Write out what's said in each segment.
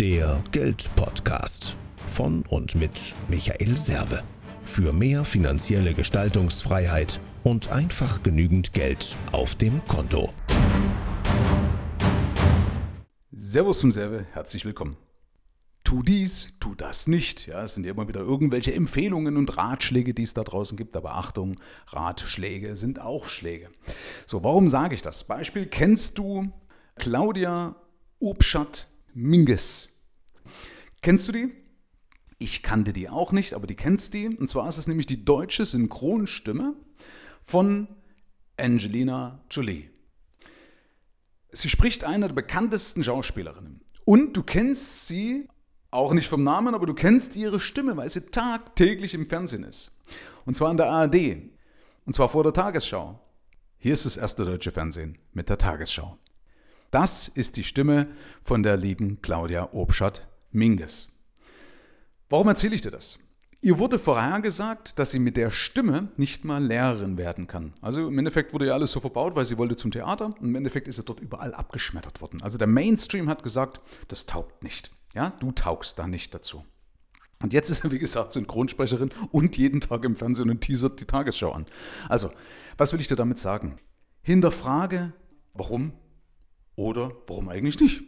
Der Geldpodcast von und mit Michael Serve. Für mehr finanzielle Gestaltungsfreiheit und einfach genügend Geld auf dem Konto. Servus zum Serve, herzlich willkommen. Tu dies, tu das nicht. Ja, es sind ja immer wieder irgendwelche Empfehlungen und Ratschläge, die es da draußen gibt. Aber Achtung, Ratschläge sind auch Schläge. So, warum sage ich das? Beispiel, kennst du Claudia Obschat Minges? Kennst du die? Ich kannte die auch nicht, aber die kennst die. Und zwar ist es nämlich die deutsche Synchronstimme von Angelina Jolie. Sie spricht eine der bekanntesten Schauspielerinnen. Und du kennst sie auch nicht vom Namen, aber du kennst ihre Stimme, weil sie tagtäglich im Fernsehen ist. Und zwar in der ARD. Und zwar vor der Tagesschau. Hier ist das erste deutsche Fernsehen mit der Tagesschau. Das ist die Stimme von der lieben Claudia Obschat Minges. Warum erzähle ich dir das? Ihr wurde vorhergesagt, dass sie mit der Stimme nicht mal Lehrerin werden kann. Also im Endeffekt wurde ja alles so verbaut, weil sie wollte zum Theater und im Endeffekt ist sie dort überall abgeschmettert worden. Also der Mainstream hat gesagt, das taugt nicht. Ja, du taugst da nicht dazu. Und jetzt ist er, wie gesagt, Synchronsprecherin und jeden Tag im Fernsehen und teasert die Tagesschau an. Also, was will ich dir damit sagen? Hinterfrage, warum oder warum eigentlich nicht?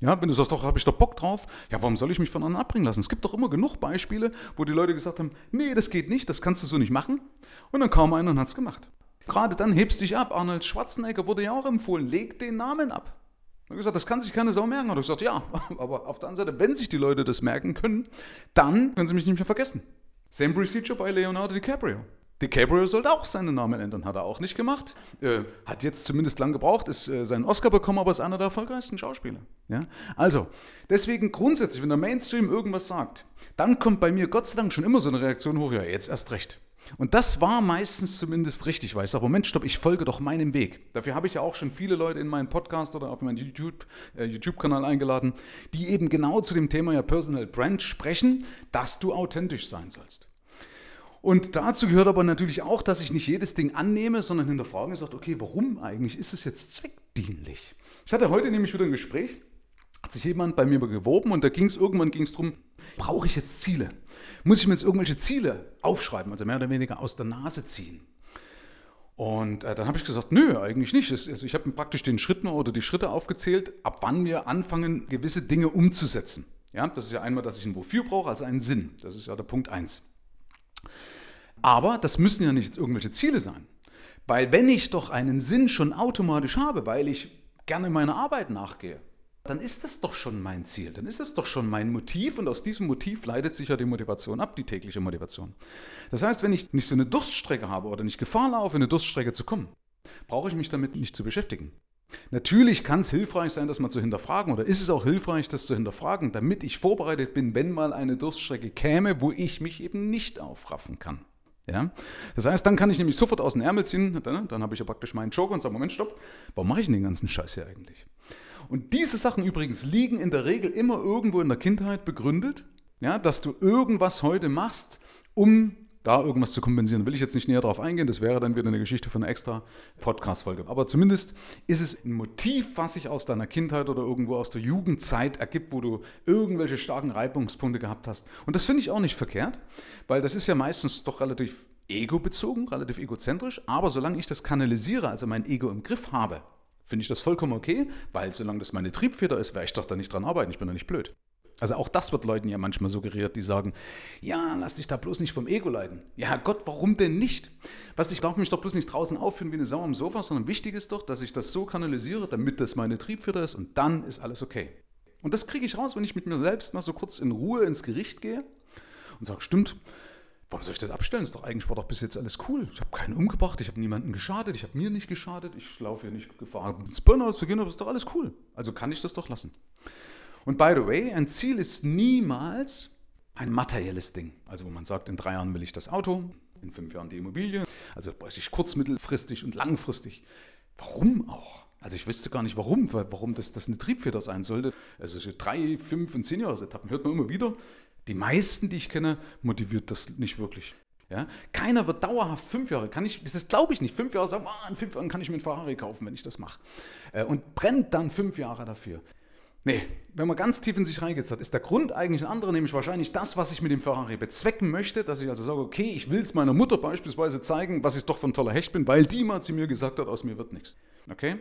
Ja, wenn du sagst, doch, habe ich doch Bock drauf, ja, warum soll ich mich von anderen abbringen lassen? Es gibt doch immer genug Beispiele, wo die Leute gesagt haben, nee, das geht nicht, das kannst du so nicht machen. Und dann kam einer und hat es gemacht. Gerade dann hebst du dich ab. Arnold Schwarzenegger wurde ja auch empfohlen, leg den Namen ab. Er hat gesagt, das kann sich keine Sau merken. Und ich gesagt, ja, aber auf der anderen Seite, wenn sich die Leute das merken können, dann können sie mich nicht mehr vergessen. Same procedure bei Leonardo DiCaprio. DiCaprio sollte auch seinen Namen ändern, hat er auch nicht gemacht. Äh, hat jetzt zumindest lang gebraucht, ist äh, seinen Oscar bekommen, aber ist einer der erfolgreichsten Schauspieler. Ja? Also, deswegen grundsätzlich, wenn der Mainstream irgendwas sagt, dann kommt bei mir Gott sei Dank schon immer so eine Reaktion hoch, ja, jetzt erst recht. Und das war meistens zumindest richtig, weil ich sage, Moment, stopp, ich folge doch meinem Weg. Dafür habe ich ja auch schon viele Leute in meinen Podcast oder auf meinen äh, YouTube-Kanal äh, YouTube eingeladen, die eben genau zu dem Thema ja Personal Brand sprechen, dass du authentisch sein sollst. Und dazu gehört aber natürlich auch, dass ich nicht jedes Ding annehme, sondern hinterfrage und sage, okay, warum eigentlich ist es jetzt zweckdienlich? Ich hatte heute nämlich wieder ein Gespräch, hat sich jemand bei mir gewoben und da ging es irgendwann ging es darum, brauche ich jetzt Ziele? Muss ich mir jetzt irgendwelche Ziele aufschreiben, also mehr oder weniger aus der Nase ziehen? Und äh, dann habe ich gesagt, nö, eigentlich nicht. Also ich habe praktisch den Schritt oder die Schritte aufgezählt, ab wann wir anfangen, gewisse Dinge umzusetzen. Ja, das ist ja einmal, dass ich ein Wofür brauche, also einen Sinn. Das ist ja der Punkt 1. Aber das müssen ja nicht irgendwelche Ziele sein. Weil wenn ich doch einen Sinn schon automatisch habe, weil ich gerne meiner Arbeit nachgehe, dann ist das doch schon mein Ziel, dann ist das doch schon mein Motiv und aus diesem Motiv leitet sich ja die Motivation ab, die tägliche Motivation. Das heißt, wenn ich nicht so eine Durststrecke habe oder nicht Gefahr laufe, in eine Durststrecke zu kommen, brauche ich mich damit nicht zu beschäftigen. Natürlich kann es hilfreich sein, das mal zu hinterfragen oder ist es auch hilfreich, das zu hinterfragen, damit ich vorbereitet bin, wenn mal eine Durststrecke käme, wo ich mich eben nicht aufraffen kann. Ja? Das heißt, dann kann ich nämlich sofort aus dem Ärmel ziehen, dann, dann habe ich ja praktisch meinen Joker und sage, Moment, stopp, warum mache ich denn den ganzen Scheiß hier eigentlich? Und diese Sachen übrigens liegen in der Regel immer irgendwo in der Kindheit begründet, ja, dass du irgendwas heute machst, um da irgendwas zu kompensieren. Will ich jetzt nicht näher darauf eingehen, das wäre dann wieder eine Geschichte von einer extra Podcast-Folge. Aber zumindest ist es ein Motiv, was sich aus deiner Kindheit oder irgendwo aus der Jugendzeit ergibt, wo du irgendwelche starken Reibungspunkte gehabt hast. Und das finde ich auch nicht verkehrt, weil das ist ja meistens doch relativ ego-bezogen, relativ egozentrisch. Aber solange ich das kanalisiere, also mein Ego im Griff habe, finde ich das vollkommen okay, weil solange das meine Triebfeder ist, werde ich doch da nicht dran arbeiten. Ich bin doch nicht blöd. Also auch das wird Leuten ja manchmal suggeriert, die sagen, ja, lass dich da bloß nicht vom Ego leiden. Ja Gott, warum denn nicht? Was, ich darf mich doch bloß nicht draußen aufführen wie eine Sau am Sofa, sondern wichtig ist doch, dass ich das so kanalisiere, damit das meine Triebfeder ist und dann ist alles okay. Und das kriege ich raus, wenn ich mit mir selbst mal so kurz in Ruhe ins Gericht gehe und sage, stimmt, warum soll ich das abstellen? Ist doch eigentlich war doch bis jetzt alles cool. Ich habe keinen umgebracht, ich habe niemanden geschadet, ich habe mir nicht geschadet, ich laufe hier nicht Gefahr, ins Burnout zu gehen, aber ist doch alles cool. Also kann ich das doch lassen. Und by the way, ein Ziel ist niemals ein materielles Ding. Also wo man sagt, in drei Jahren will ich das Auto, in fünf Jahren die Immobilie. Also bräuchte ich kurz-, mittelfristig und langfristig. Warum auch? Also ich wüsste gar nicht warum, warum das, das eine Triebfeder sein sollte. Also drei, fünf und zehn Jahresetappen hört man immer wieder. Die meisten, die ich kenne, motiviert das nicht wirklich. Ja? Keiner wird dauerhaft fünf Jahre, kann ich, das glaube ich nicht, fünf Jahre sagen, oh, in fünf Jahren kann ich mir einen Ferrari kaufen, wenn ich das mache. Äh, und brennt dann fünf Jahre dafür. Nee, wenn man ganz tief in sich reingeht, ist der Grund eigentlich ein anderer, nämlich wahrscheinlich das, was ich mit dem Ferrari bezwecken möchte, dass ich also sage, okay, ich will es meiner Mutter beispielsweise zeigen, was ich doch von toller Hecht bin, weil die mal zu mir gesagt hat, aus mir wird nichts. Okay?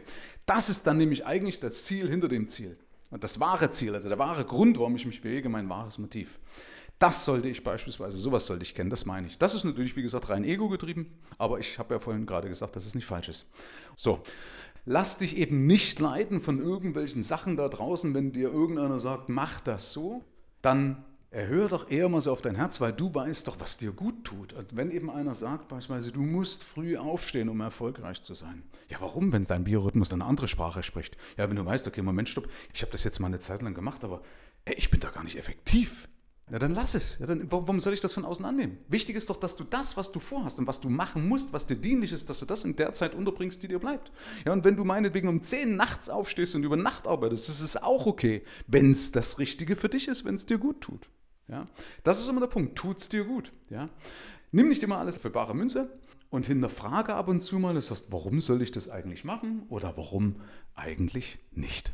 Das ist dann nämlich eigentlich das Ziel hinter dem Ziel. Und das wahre Ziel, also der wahre Grund, warum ich mich bewege, mein wahres Motiv. Das sollte ich beispielsweise, sowas sollte ich kennen, das meine ich. Das ist natürlich, wie gesagt, rein ego getrieben, aber ich habe ja vorhin gerade gesagt, dass es nicht falsch ist. So, lass dich eben nicht leiten von irgendwelchen Sachen da draußen, wenn dir irgendeiner sagt, mach das so, dann erhöhe doch eher mal so auf dein Herz, weil du weißt doch, was dir gut tut. Und wenn eben einer sagt, beispielsweise, du musst früh aufstehen, um erfolgreich zu sein. Ja, warum, wenn dein Biorhythmus eine andere Sprache spricht? Ja, wenn du weißt, okay, Moment, stopp, ich habe das jetzt mal eine Zeit lang gemacht, aber ey, ich bin da gar nicht effektiv. Ja, dann lass es. Ja, dann, warum soll ich das von außen annehmen? Wichtig ist doch, dass du das, was du vorhast und was du machen musst, was dir dienlich ist, dass du das in der Zeit unterbringst, die dir bleibt. Ja, und wenn du meinetwegen um 10 nachts aufstehst und über Nacht arbeitest, das ist auch okay, wenn es das Richtige für dich ist, wenn es dir gut tut. Ja, das ist immer der Punkt. Tut es dir gut. Ja, nimm nicht immer alles für bare Münze und hinterfrage ab und zu mal, das heißt, warum soll ich das eigentlich machen oder warum eigentlich nicht?